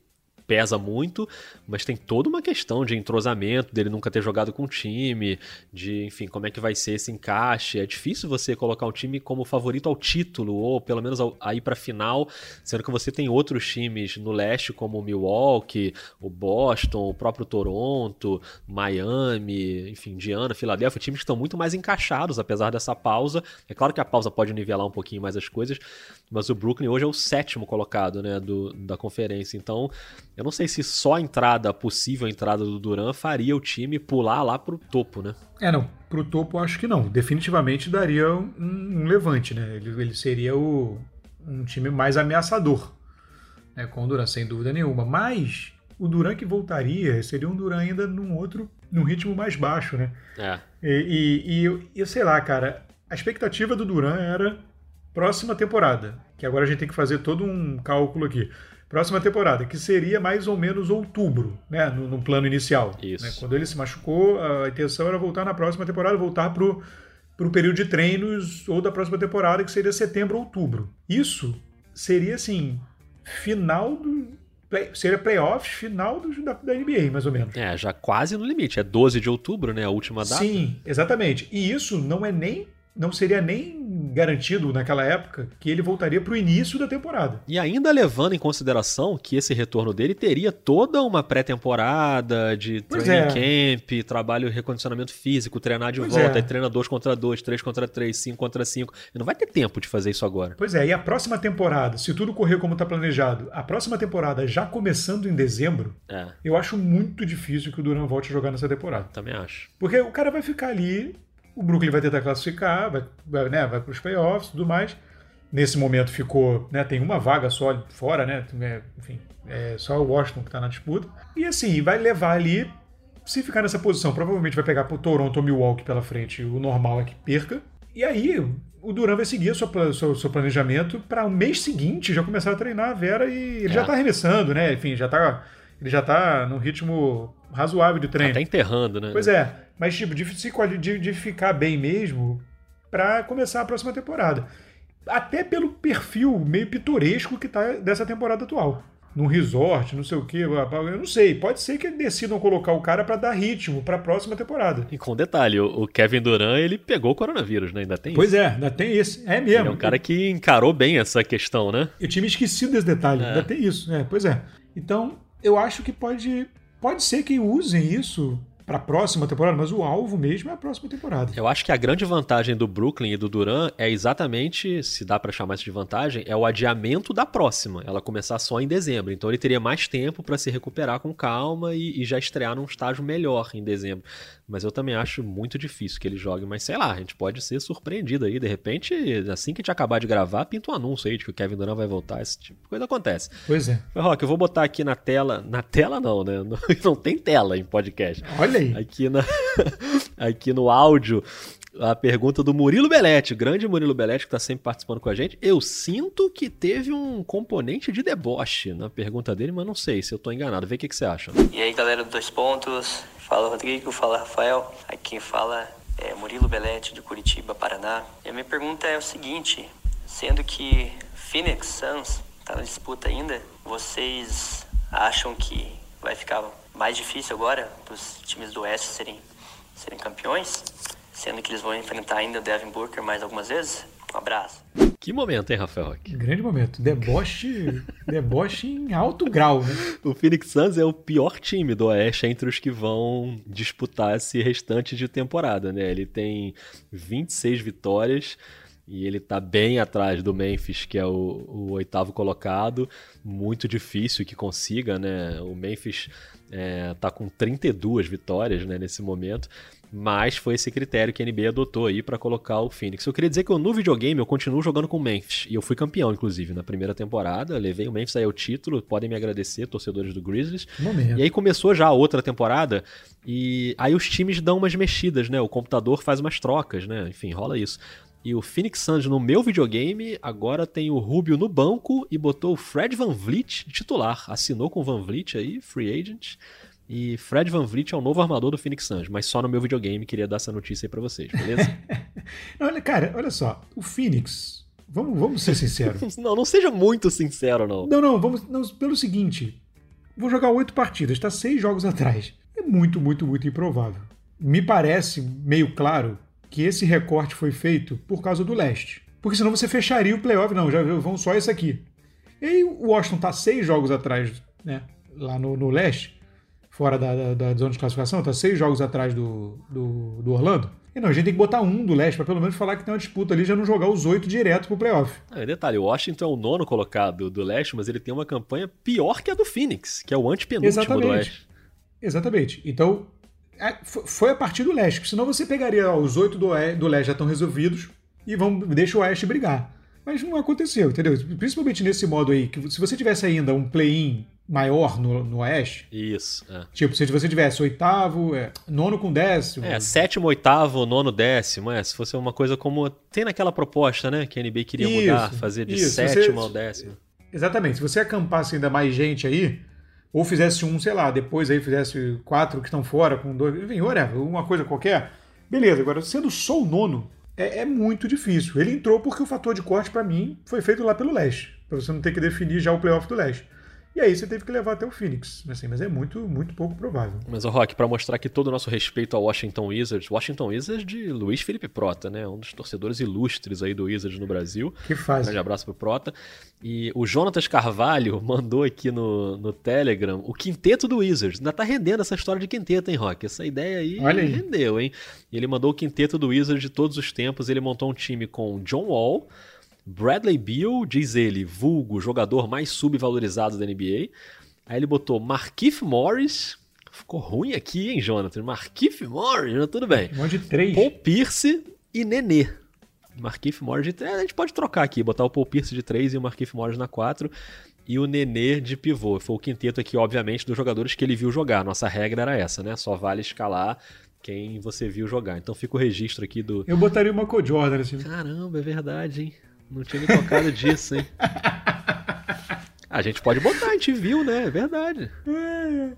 pesa muito, mas tem toda uma questão de entrosamento, dele nunca ter jogado com o time, de, enfim, como é que vai ser esse encaixe. É difícil você colocar um time como favorito ao título, ou pelo menos a ir para final, sendo que você tem outros times no leste, como o Milwaukee, o Boston, o próprio Toronto, Miami, enfim, Indiana, Filadélfia, times que estão muito mais encaixados, apesar dessa pausa. É claro que a pausa pode nivelar um pouquinho mais as coisas, mas o Brooklyn hoje é o sétimo colocado né, do, da conferência, então eu não sei se só a entrada, a possível entrada do Duran faria o time pular lá pro topo, né? É, não. Pro topo acho que não. Definitivamente daria um, um levante, né? Ele, ele seria o, um time mais ameaçador né, com o Duran, sem dúvida nenhuma. Mas o Duran que voltaria seria um Duran ainda num outro, num ritmo mais baixo, né? É. E, e, e eu sei lá, cara, a expectativa do Duran era próxima temporada, que agora a gente tem que fazer todo um cálculo aqui próxima temporada, que seria mais ou menos outubro, né, no, no plano inicial. Isso. Né? Quando ele se machucou, a intenção era voltar na próxima temporada, voltar para o período de treinos ou da próxima temporada, que seria setembro, outubro. Isso seria, assim, final do... Play, seria playoffs, final do, da, da NBA, mais ou menos. É, já quase no limite. É 12 de outubro, né, a última data. Sim, exatamente. E isso não é nem não seria nem garantido naquela época que ele voltaria para o início da temporada. E ainda levando em consideração que esse retorno dele teria toda uma pré-temporada de Pois training é. camp, trabalho de recondicionamento físico, treinar de Pois volta, é. e treina 2 contra 2, 3 contra 3, 5 contra 5. Ele não vai ter tempo de fazer isso agora. Pois é, e a próxima temporada, se tudo correr como está planejado, a próxima temporada já começando em dezembro, É, eu acho muito difícil que o Duran volte a jogar nessa temporada. também acho. Porque o cara vai ficar ali, o Brooklyn vai tentar classificar, vai, vai, né, vai para os playoffs e tudo mais. Nesse momento ficou, né, tem uma vaga só fora, né? é, Enfim, é só o Washington que está na disputa. E assim, vai levar ali, se ficar nessa posição, provavelmente vai pegar pro Toronto ou Milwaukee pela frente, o normal é que perca. E aí, o Duran vai seguir o seu, seu, seu planejamento para o mês seguinte já começar a treinar a Vera e ele É. já tá arremessando, né? Enfim, já tá. Ele já tá num ritmo razoável de treino. Tá enterrando, né? Pois é, mas tipo, de, de, de ficar bem mesmo pra começar a próxima temporada. Até pelo perfil meio pitoresco que tá dessa temporada atual. Num resort, não sei o quê, eu não sei. Pode ser que decidam colocar o cara pra dar ritmo pra próxima temporada. E com detalhe, o o Kevin Durant, ele pegou o coronavírus, né? Ainda tem Pois isso. é, ainda tem esse. É mesmo. Ele é um cara que encarou bem essa questão, né? Eu tinha me esquecido desse detalhe, É. ainda tem isso. É, pois é. Então, eu acho que pode, pode ser que usem isso pra próxima temporada, mas o alvo mesmo é a próxima temporada. Eu acho que a grande vantagem do Brooklyn e do Duran é exatamente, se dá pra chamar isso de vantagem, é o adiamento da próxima. Ela começar só em dezembro. Então ele teria mais tempo pra se recuperar com calma e, e já estrear num estágio melhor em dezembro. Mas eu também acho muito difícil que ele jogue. Mas sei lá, a gente pode ser surpreendido aí. De repente, assim que a gente acabar de gravar, pinta um anúncio aí de que o Kevin Durant vai voltar. Esse tipo de coisa acontece. Pois é. Rock, eu vou botar aqui na tela. Na tela não, né? Não, não tem tela em podcast. Olha aí. Aqui, na, aqui no áudio, a pergunta do Murilo Belletti, grande Murilo Belletti, que está sempre participando com a gente. Eu sinto que teve um componente de deboche na pergunta dele, mas não sei se eu estou enganado. Vê o que, que você acha. E aí galera do Dois Pontos, fala Rodrigo, fala Rafael, aqui quem fala é Murilo Belletti de Curitiba, Paraná. E a minha pergunta é o seguinte, sendo que Phoenix Suns está na disputa ainda, vocês acham que vai ficar mais difícil agora dos times do Oeste serem, serem campeões? Sendo que eles vão enfrentar ainda o Devin Booker mais algumas vezes? Um abraço. Que momento, hein, Rafael Roque? Grande momento. Deboche, deboche em alto grau, né? O Phoenix Suns é o pior time do Oeste entre os que vão disputar esse restante de temporada, né? Ele tem 26 vitórias e ele tá bem atrás do Memphis, que é o, o oitavo colocado. Muito difícil que consiga, né? O Memphis é, tá com 32 vitórias né, nesse momento. Mas foi esse critério que a NBA adotou aí para colocar o Phoenix. Eu queria dizer que eu, no videogame eu continuo jogando com o Memphis. E eu fui campeão, inclusive, na primeira temporada. Levei o Memphis aí ao título. Podem me agradecer, torcedores do Grizzlies. Momento. E aí começou já a outra temporada. E aí os times dão umas mexidas, né? O computador faz umas trocas, né? Enfim, rola isso. E o Phoenix Suns no meu videogame agora tem o Rubio no banco e botou o Fred Van Vliet titular. Assinou com o Van Vliet aí, free agent. E Fred Van Vliet é o novo armador do Phoenix Suns, mas só no meu videogame queria dar essa notícia aí pra vocês, beleza? Olha, cara, olha só. O Phoenix, vamos, vamos ser sinceros. não, não seja muito sincero, não. não, não, vamos. Não, pelo seguinte. Vou jogar oito partidas, está seis jogos atrás. É muito, muito, muito improvável. Me parece meio claro que esse recorte foi feito por causa do leste. Porque senão você fecharia o playoff. Não, já vão só esse aqui. E aí o Washington está seis jogos atrás, né? Lá no, no leste, fora da, da, da zona de classificação, está seis jogos atrás do, do, do Orlando. E não, a gente tem que botar um do leste para pelo menos falar que tem uma disputa ali já não jogar os oito direto pro playoff. E detalhe, o Washington é o nono colocado do leste, mas ele tem uma campanha pior que a do Phoenix, que é o antepenúltimo do Exatamente. oeste. Exatamente. Então, é, foi a partir do leste, porque senão você pegaria ó, os oito do, do leste já estão resolvidos e vão, deixa o oeste brigar. Mas não aconteceu, entendeu? Principalmente nesse modo aí, que se você tivesse ainda um play-in maior no, no oeste, Isso, é. tipo, se você tivesse oitavo, é, nono com décimo, É, sétimo, oitavo, nono, décimo, é. Se fosse uma coisa como. Tem naquela proposta, né? Que a NBA queria Isso, mudar, fazer de isso. sétimo Você- ao décimo. Exatamente. Se você acampasse ainda mais gente aí, ou fizesse um, sei lá, depois aí fizesse quatro que estão fora, com dois, enfim, whatever, uma coisa qualquer, beleza. Agora, sendo só o nono, é, é muito difícil. Ele entrou porque o fator de corte, pra mim, foi feito lá pelo leste, pra você não ter que definir já o playoff do leste. E aí você teve que levar até o Phoenix. Assim, mas é muito, muito pouco provável. Mas, o Rock, para mostrar aqui todo o nosso respeito ao Washington Wizards, Washington Wizards de Luiz Felipe Prota, né? Um dos torcedores ilustres aí do Wizards no Brasil. Que faz. Um grande abraço pro Prota. E o Jonatas Carvalho mandou aqui no, no Telegram o quinteto do Wizards. Ainda tá rendendo essa história de quinteto, hein, Rock? Essa ideia aí, Olha aí. rendeu, hein? E ele mandou o quinteto do Wizards de todos os tempos. Ele montou um time com John Wall, Bradley Beal, diz ele, vulgo, jogador mais subvalorizado da NBA. Aí ele botou Markif Morris. Ficou ruim aqui, hein, Jonathan? Markif Morris, mas tudo bem. Um monte de três. Paul Pierce e Nenê. Markif Morris de 3. A gente pode trocar aqui, botar o Paul Pierce de 3 e o Markif Morris na 4. E o Nenê de pivô. Foi o quinteto aqui, obviamente, dos jogadores que ele viu jogar. Nossa regra era essa, né? Só vale escalar quem você viu jogar. Então fica o registro aqui do. Eu botaria o Michael Jordan assim. Caramba, é verdade, hein? Não tinha me tocado disso, hein? A gente pode botar, a gente viu, né? É verdade.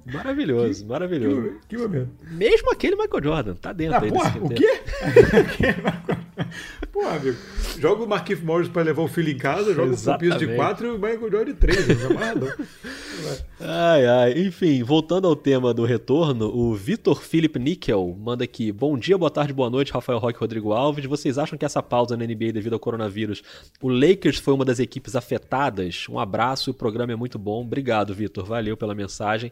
Maravilhoso, maravilhoso. Que, que momento. Mesmo aquele Michael Jordan, tá dentro Ah, aí porra, desse o quê? porra, amigo. Joga o Marquinhos Morris pra levar o filho em casa, joga o Paul Pierce de Exatamente. 4 e o Michael Jordan de 3. Não é. Ai, ai. Enfim, voltando ao tema do retorno, o Vitor Philip Nickel manda aqui: Bom dia, boa tarde, boa noite, Rafael Roque e Rodrigo Alves. Vocês acham que essa pausa na NBA devido ao coronavírus, o Lakers foi uma das equipes afetadas? Um abraço, o programa é muito bom. Obrigado, Vitor. Valeu pela mensagem.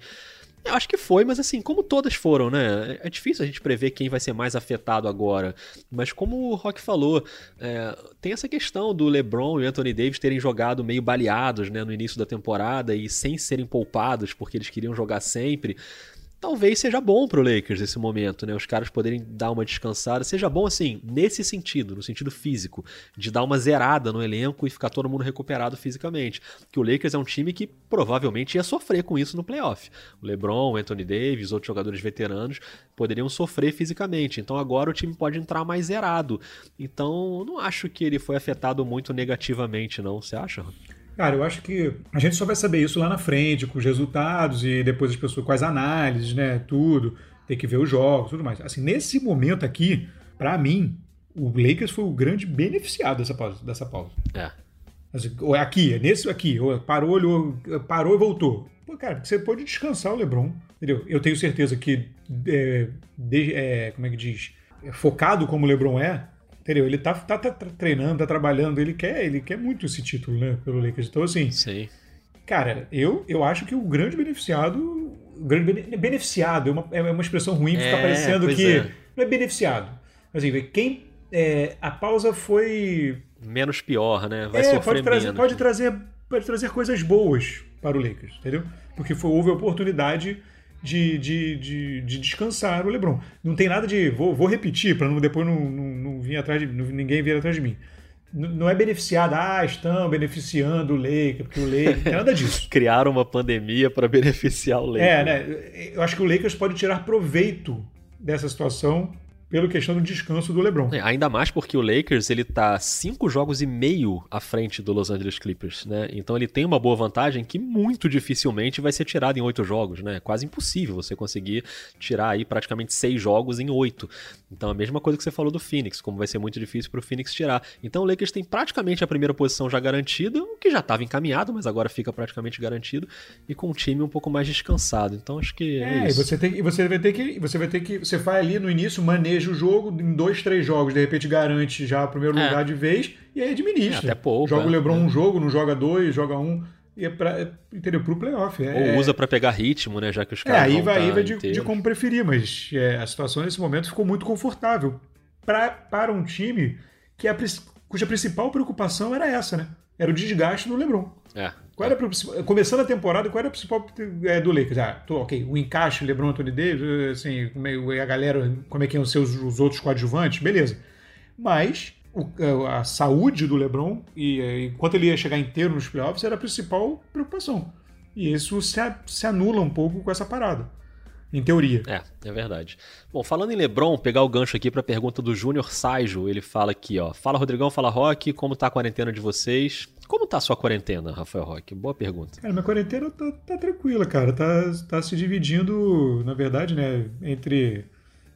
Eu acho que foi, mas assim, como todas foram, né? É difícil a gente prever quem vai ser mais afetado agora. Mas como o Rock falou, é, tem essa questão do LeBron e Anthony Davis terem jogado meio baleados né, no início da temporada e sem serem poupados porque eles queriam jogar sempre. Talvez seja bom pro Lakers esse momento, né? Os caras poderem dar uma descansada. Seja bom, assim, nesse sentido, no sentido físico, de dar uma zerada no elenco e ficar todo mundo recuperado fisicamente. Que o Lakers é um time que provavelmente ia sofrer com isso no playoff. O LeBron, o Anthony Davis, outros jogadores veteranos poderiam sofrer fisicamente. Então agora o time pode entrar mais zerado. Então não acho que ele foi afetado muito negativamente, não. Você acha? Cara, eu acho que a gente só vai saber isso lá na frente, com os resultados e depois as pessoas com as análises, né? Tudo. Tem que ver os jogos tudo mais. Assim, nesse momento aqui, pra mim, o Lakers foi o grande beneficiado dessa pausa. Dessa pausa. É. Assim, ou é aqui, é nesse aqui. ou Parou, olhou, parou e voltou. Pô, cara, você pode descansar o LeBron. Entendeu? Eu tenho certeza que, é, de- é, como é que diz? É, Focado como o LeBron é, entendeu? Ele tá, tá, tá treinando, tá trabalhando, ele quer, ele quer muito esse título, né? Pelo Lakers. Então, assim, Sim. cara, eu, eu acho que o grande beneficiado. O grande bene- beneficiado é uma, é uma expressão ruim, fica É, parecendo que. é. Não é beneficiado. Assim, quem. é, a pausa foi Menos pior, né? Vai é, sofrer pode trazer, menos. pode trazer, pode trazer coisas boas para o Lakers, entendeu? Porque foi, houve a oportunidade de, de, de, de descansar o LeBron. Não tem nada de. Vou, vou repetir para não, depois não, não, vir atrás de, ninguém vir atrás de mim. N- Não é beneficiado, ah, estão beneficiando o Lakers, porque o Lakers. Não tem nada disso. Criaram uma pandemia para beneficiar o Lakers. É, né? Eu acho que o Lakers pode tirar proveito dessa situação pela questão do descanso do LeBron. É, Ainda mais porque o Lakers ele tá cinco jogos e meio à frente do Los Angeles Clippers, né? Então ele tem uma boa vantagem que muito dificilmente vai ser tirada em oito jogos, né? É quase impossível você conseguir tirar aí praticamente seis jogos em oito. Então a mesma coisa que você falou do Phoenix, como vai ser muito difícil pro Phoenix tirar. Então o Lakers tem praticamente a primeira posição já garantida, o que já estava encaminhado, mas agora fica praticamente garantido e com um time um pouco mais descansado. Então acho que é, É, e isso. você, tem, e você vai ter que. Você vai ter que. Você vai ali no início, maneja o jogo, em dois, três jogos, de repente garante já o primeiro É. lugar de vez, e aí administra. É, até poupa, Joga o Lebron é. um jogo, não joga dois, joga um. E é pra, é, entendeu? Pro playoff. É, Ou usa para pegar ritmo, né? Já que os É, caras aí vão vai, aí tá vai de, de como preferir, mas é, a situação nesse momento ficou muito confortável pra, para um time que a, cuja principal preocupação era essa, né? Era o desgaste do LeBron. É. Qual era principal- começando a temporada, qual era a principal é, do Lakers? Ah, tô, ok, o encaixe, LeBron, Anthony Davis, eh, assim, é, a galera, como é que iam ser os, os outros coadjuvantes, beleza. Mas o- a, a saúde do LeBron, e eh, enquanto ele ia chegar inteiro nos playoffs, era a principal preocupação. E isso se, se anula um pouco com essa parada, em teoria. É, é verdade. Bom, falando em LeBron, pegar o gancho aqui pra pergunta do Júnior Saijo, ele fala aqui, ó. Fala Rodrigão, fala Rock, como tá a quarentena de vocês? Como tá a sua quarentena, Rafael Rock? Boa pergunta. Cara, minha quarentena tá, tá tranquila, cara. Tá, tá se dividindo, na verdade, né, entre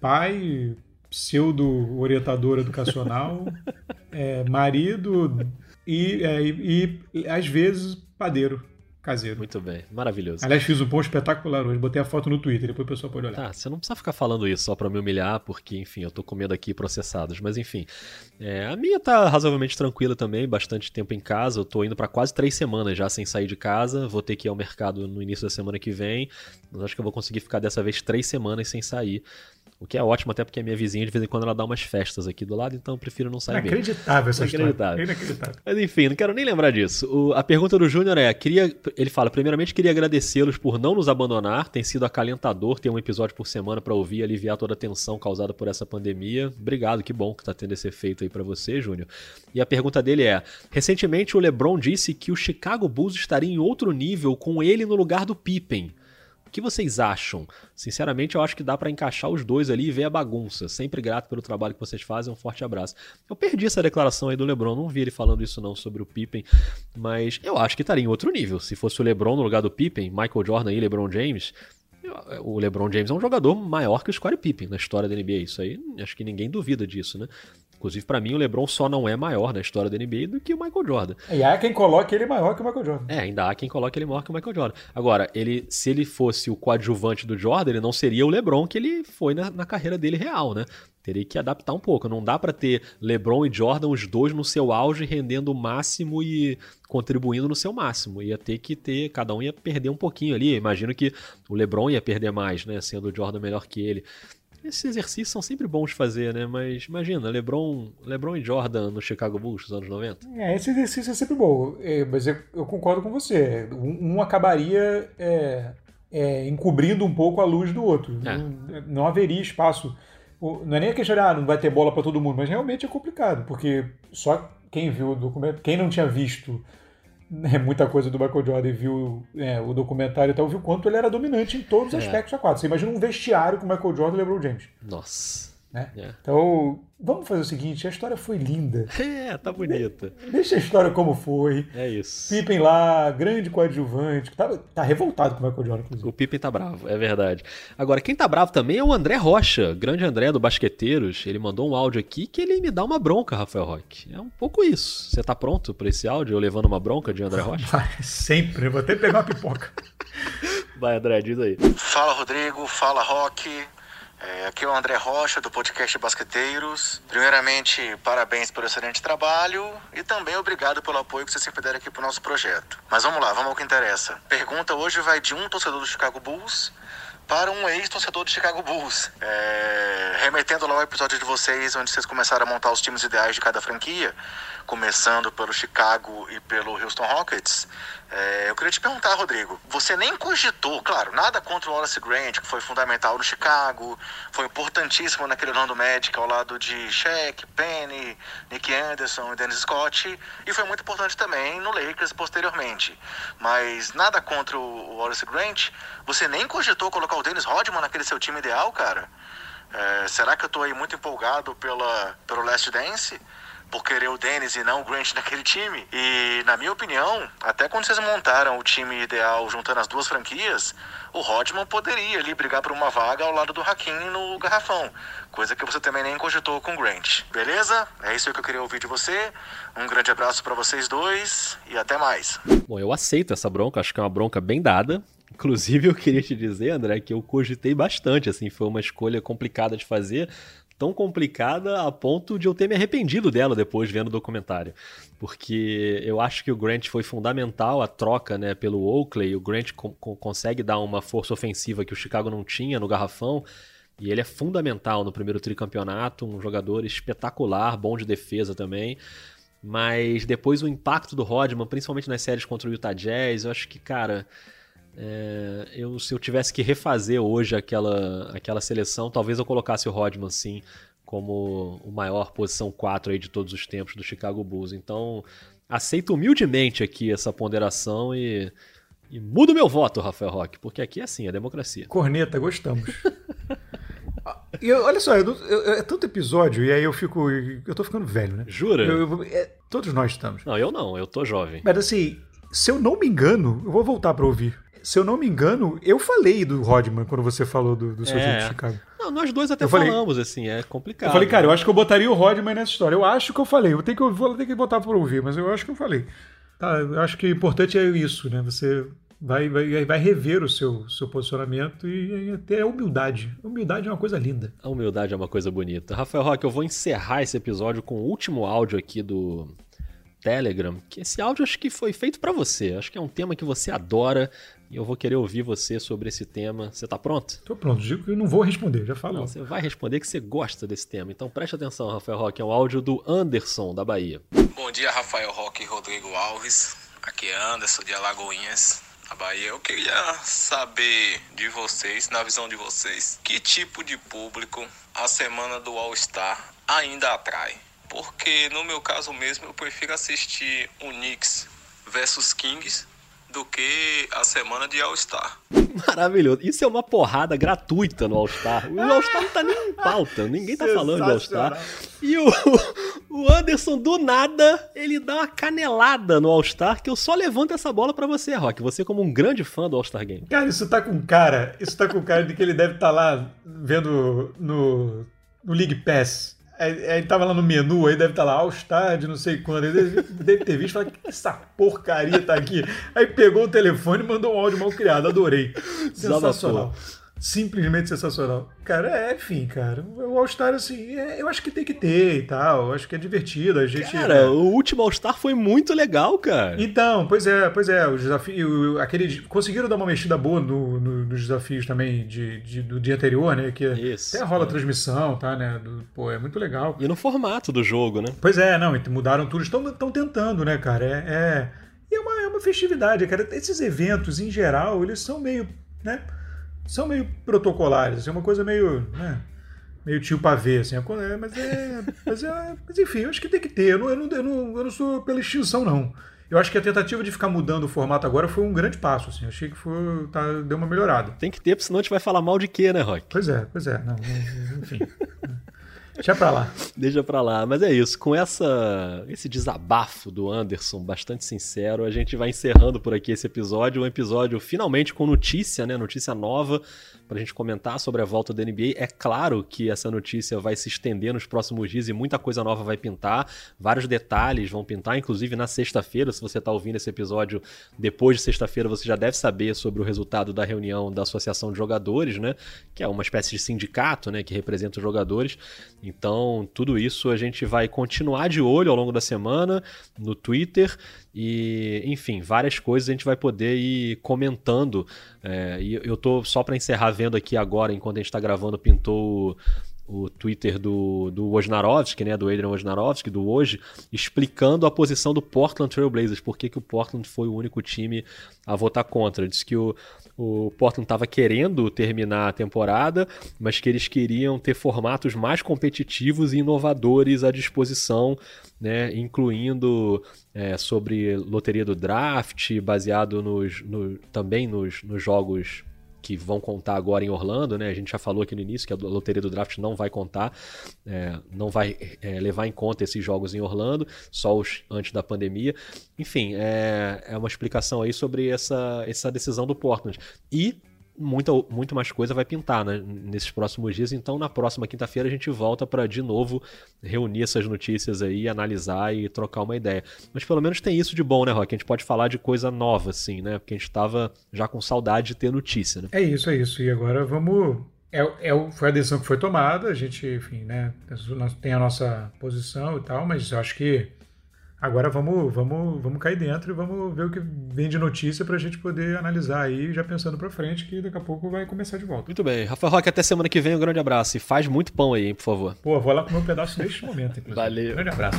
pai, pseudo-orientador educacional, é, marido e, é, e, e, às vezes, padeiro. Caseiro. Muito bem, maravilhoso. Aliás, fiz um post espetacular hoje, botei a foto no Twitter, depois o pessoal pode olhar. Tá, você não precisa ficar falando isso só pra me humilhar, porque, enfim, eu tô com medo aqui processados. Mas, enfim, é, a minha tá razoavelmente tranquila também, bastante tempo em casa. Eu tô indo para quase três semanas já sem sair de casa. Vou ter que ir ao mercado no início da semana que vem. Mas acho que eu vou conseguir ficar dessa vez três semanas sem sair. O que é ótimo, até porque a minha vizinha, de vez em quando, ela dá umas festas aqui do lado, então eu prefiro não sair mesmo. Inacreditável essa Inacreditável. história. Inacreditável. Mas enfim, não quero nem lembrar disso. O- a pergunta do Júnior é: queria, ele fala, primeiramente queria agradecê-los por não nos abandonar. Tem sido acalentador ter um episódio por semana pra ouvir e aliviar toda a tensão causada por essa pandemia. Obrigado, que bom que tá tendo esse efeito aí pra você, Júnior. E a pergunta dele é: recentemente o LeBron disse que o Chicago Bulls estaria em outro nível com ele no lugar do Pippen. O que vocês acham? Sinceramente, eu acho que dá pra encaixar os dois ali e ver a bagunça. Sempre grato pelo trabalho que vocês fazem. Um forte abraço. Eu perdi essa declaração aí do LeBron, não vi ele falando isso não sobre o Pippen, mas eu acho que estaria em outro nível. Se fosse o LeBron no lugar do Pippen, Michael Jordan e LeBron James, o LeBron James é um jogador maior que o Scottie Pippen na história da NBA. Isso aí, acho que ninguém duvida disso, né? Inclusive, pra mim, o LeBron só não é maior na história da NBA do que o Michael Jordan. E há quem coloque ele maior que o Michael Jordan. É, ainda há quem coloque ele maior que o Michael Jordan. Agora, ele, se ele fosse o coadjuvante do Jordan, ele não seria o LeBron que ele foi na, na carreira dele real, né? Teria que adaptar um pouco. Não dá pra ter LeBron e Jordan, os dois no seu auge, rendendo o máximo e contribuindo no seu máximo. Ia ter que ter, cada um ia perder um pouquinho ali. Imagino que o LeBron ia perder mais, né? Sendo o Jordan melhor que ele. Esses exercícios são sempre bons de fazer, né? Mas imagina, LeBron, LeBron e Jordan no Chicago Bulls dos anos 90. É, esse exercício é sempre bom, é, mas eu, eu concordo com você. Um, um acabaria é, é, encobrindo um pouco a luz do outro. É. Não, não haveria espaço. Não é nem a questão de ah, não vai ter bola para todo mundo, mas realmente é complicado, porque só quem viu o documento, quem não tinha visto né, muita coisa do Michael Jordan e viu é, o documentário e tal, viu quanto ele era dominante em todos os É. aspectos da quadra. Você imagina um vestiário com o Michael Jordan e LeBron James. Nossa. Né? É. Então, vamos fazer o seguinte: a história foi linda. É, tá bonita. Deixa a história como foi. É isso. Pippen lá, grande coadjuvante, que tá, tá revoltado com o Michael Jordan, inclusive. O Pippen tá bravo, é verdade. Agora, quem tá bravo também é o André Rocha, grande André do Basqueteiros. Ele mandou um áudio aqui que ele me dá uma bronca, Rafael Roque. É um pouco isso. Você tá pronto pra esse áudio, eu levando uma bronca de André Rocha? Vai, sempre, eu vou até pegar uma pipoca. Vai, André, diz aí. Fala Rodrigo, fala Rock. É, aqui é o André Rocha do podcast Basqueteiros. Primeiramente, parabéns pelo excelente trabalho e também obrigado pelo apoio que vocês sempre deram aqui pro nosso projeto. Mas vamos lá, vamos ao que interessa. Pergunta hoje vai de um torcedor do Chicago Bulls para um ex-torcedor do Chicago Bulls. É, remetendo lá ao episódio de vocês, onde vocês começaram a montar os times ideais de cada franquia, começando pelo Chicago e pelo Houston Rockets. É, eu queria te perguntar, Rodrigo, você nem cogitou, claro, nada contra o Wallace Grant, que foi fundamental no Chicago, foi importantíssimo naquele Orlando Magic ao lado de Shaq, Penny, Nick Anderson e Dennis Scott, e foi muito importante também no Lakers posteriormente. Mas nada contra o Wallace Grant, você nem cogitou colocar o Dennis Rodman naquele seu time ideal, cara? É, será que eu tô aí muito empolgado pela, pelo Last Dance? Por querer o Dennis e não o Grant naquele time? E, na minha opinião, até quando vocês montaram o time ideal juntando as duas franquias, o Rodman poderia ali brigar por uma vaga ao lado do Hakim no garrafão. Coisa que você também nem cogitou com o Grant. Beleza? É isso que eu queria ouvir de você. Um grande abraço para vocês dois e até mais. Bom, eu aceito essa bronca, acho que é uma bronca bem dada. Inclusive, eu queria te dizer, André, que eu cogitei bastante, assim, foi uma escolha complicada de fazer, tão complicada a ponto de eu ter me arrependido dela depois vendo o documentário. Porque eu acho que o Grant foi fundamental a troca, né, pelo Oakley, o Grant co- co- consegue dar uma força ofensiva que o Chicago não tinha no garrafão, e ele é fundamental no primeiro tricampeonato, um jogador espetacular, bom de defesa também. Mas depois o impacto do Rodman, principalmente nas séries contra o Utah Jazz, eu acho que, cara, é, eu, se eu tivesse que refazer hoje aquela, aquela seleção, talvez eu colocasse o Rodman, sim, como o maior posição 4 aí de todos os tempos do Chicago Bulls. Então, aceito humildemente aqui essa ponderação e, e mudo meu voto, Rafael Roque, porque aqui é assim, é democracia. Corneta, gostamos. E olha só, eu eu- é tanto episódio, e aí eu fico. Eu tô ficando velho, né? Jura? Eu- é, todos nós estamos. Não, eu não, eu tô jovem. Mas assim, se eu não me engano, eu vou voltar pra ouvir. Se eu não me engano, eu falei do Rodman quando você falou do, do seu É. time de Chicago. Não, nós dois até Eu falei- falamos, assim, é complicado. Eu falei, cara, eu acho que eu botaria o Rodman nessa história. Eu acho que eu falei. Eu tenho que, eu vou ter que botar pra ouvir, mas eu acho que eu falei. Tá, eu acho que o importante é isso, né? Você vai, vai, vai rever o seu, seu posicionamento e, e até a humildade. A humildade é uma coisa linda. A humildade é uma coisa bonita. Rafael Roque, eu vou encerrar esse episódio com o último áudio aqui do Telegram, que esse áudio acho que foi feito para você. Acho que é um tema que você adora e eu vou querer ouvir você sobre esse tema. Você tá pronto? Tô pronto, digo que eu não vou responder, já falou. Não, você vai responder que você gosta desse tema. Então preste atenção, Rafael Roque, é um áudio do Anderson, da Bahia. Bom dia, Rafael Roque e Rodrigo Alves. Aqui é Anderson de Alagoinhas, na Bahia. Eu queria saber de vocês, na visão de vocês, que tipo de público a semana do All-Star ainda atrai? Porque no meu caso mesmo eu prefiro assistir o Knicks versus Kings do que a semana de All-Star. Maravilhoso. Isso é uma porrada gratuita no All-Star. O All-Star não tá nem em pauta, ninguém tá falando de All-Star. E o, o Anderson, do nada, ele dá uma canelada no All-Star que eu só levanto essa bola para você, Rock. Você como um grande fã do All-Star Game. Cara, isso tá com cara, isso tá com cara de que ele deve estar tá lá vendo no, no League Pass Aí, tava lá no menu, aí deve estar tá lá, All Star de não sei quando. Deve, deve ter visto e falar, que essa porcaria tá aqui? Aí pegou o telefone e mandou um áudio mal criado, adorei. Sensacional simplesmente sensacional. Cara, é, enfim, cara. O All-Star, assim, é, eu acho que tem que ter e tal. Eu acho que é divertido. A gente. Cara, é... o último All-Star foi muito legal, cara. Então, pois é, pois é. O desafio. Aquele, conseguiram dar uma mexida boa no, no, nos desafios também de, de, do dia anterior, né? Que Isso, até rola é. transmissão, tá, né? Do, pô, é muito legal. E no formato do jogo, né? Pois é, não, mudaram tudo. Estão tentando, né, cara? É. é... E é uma, é uma festividade, cara. Esses eventos, em geral, eles são meio. né? São meio protocolares, assim, é uma coisa meio, né, meio tio pavê, assim, é, mas, é, mas, é, mas enfim, eu acho que tem que ter, eu não, eu não, eu não, eu não sou pela extinção, não. Eu acho que a tentativa de ficar mudando o formato agora foi um grande passo, assim. Eu achei que foi, tá, deu uma melhorada. Tem que ter, porque senão a gente vai falar mal de quê, né, Rock? Pois é, pois é. Não, enfim. Deixa pra lá. Deixa pra lá. Mas é isso. Com essa, esse desabafo do Anderson, bastante sincero, a gente vai encerrando por aqui esse episódio. Um episódio finalmente com notícia, né? Notícia nova para a gente comentar sobre a volta da NBA. É claro que essa notícia vai se estender nos próximos dias e muita coisa nova vai pintar, vários detalhes vão pintar, inclusive na sexta-feira, se você está ouvindo esse episódio depois de sexta-feira, você já deve saber sobre o resultado da reunião da Associação de Jogadores, né? Que é uma espécie de sindicato, né? Que representa os jogadores. Então, tudo isso a gente vai continuar de olho ao longo da semana no Twitter e, enfim, várias coisas a gente vai poder ir comentando. É, e eu tô só para encerrar vendo aqui agora, enquanto a gente está gravando, pintou o Twitter do, do Wojnarowski, né, do Adrian Wojnarowski, do hoje, explicando a posição do Portland Trail Blazers, por que, o Portland foi o único time a votar contra. Diz que o, o Portland estava querendo terminar a temporada, mas que eles queriam ter formatos mais competitivos e inovadores à disposição, né, incluindo é, sobre loteria do draft, baseado nos, no, também nos, nos jogos que vão contar agora em Orlando, né? A gente já falou aqui no início que a loteria do draft não vai contar, é, não vai é, levar em conta esses jogos em Orlando, só os antes da pandemia. Enfim, é, é uma explicação aí sobre essa, essa decisão do Portland. E muita, muito mais coisa vai pintar né, nesses próximos dias. Então, na próxima quinta-feira, a gente volta para de novo reunir essas notícias aí, analisar e trocar uma ideia. Mas pelo menos tem isso de bom, né, Rock? A gente pode falar de coisa nova, assim, né? Porque a gente estava já com saudade de ter notícia, né? É isso, é isso. E agora vamos. É, é, foi a decisão que foi tomada, a gente, enfim, né? Tem a nossa posição e tal, mas acho que Agora vamos, vamos, vamos cair dentro e vamos ver o que vem de notícia para a gente poder analisar aí, já pensando para frente, que daqui a pouco vai começar de volta. Muito bem. Rafael Roque, até semana que vem. Um grande abraço. E faz muito pão aí, hein, por favor. Pô, vou lá comer um pedaço neste momento, inclusive. Valeu. Um grande abraço.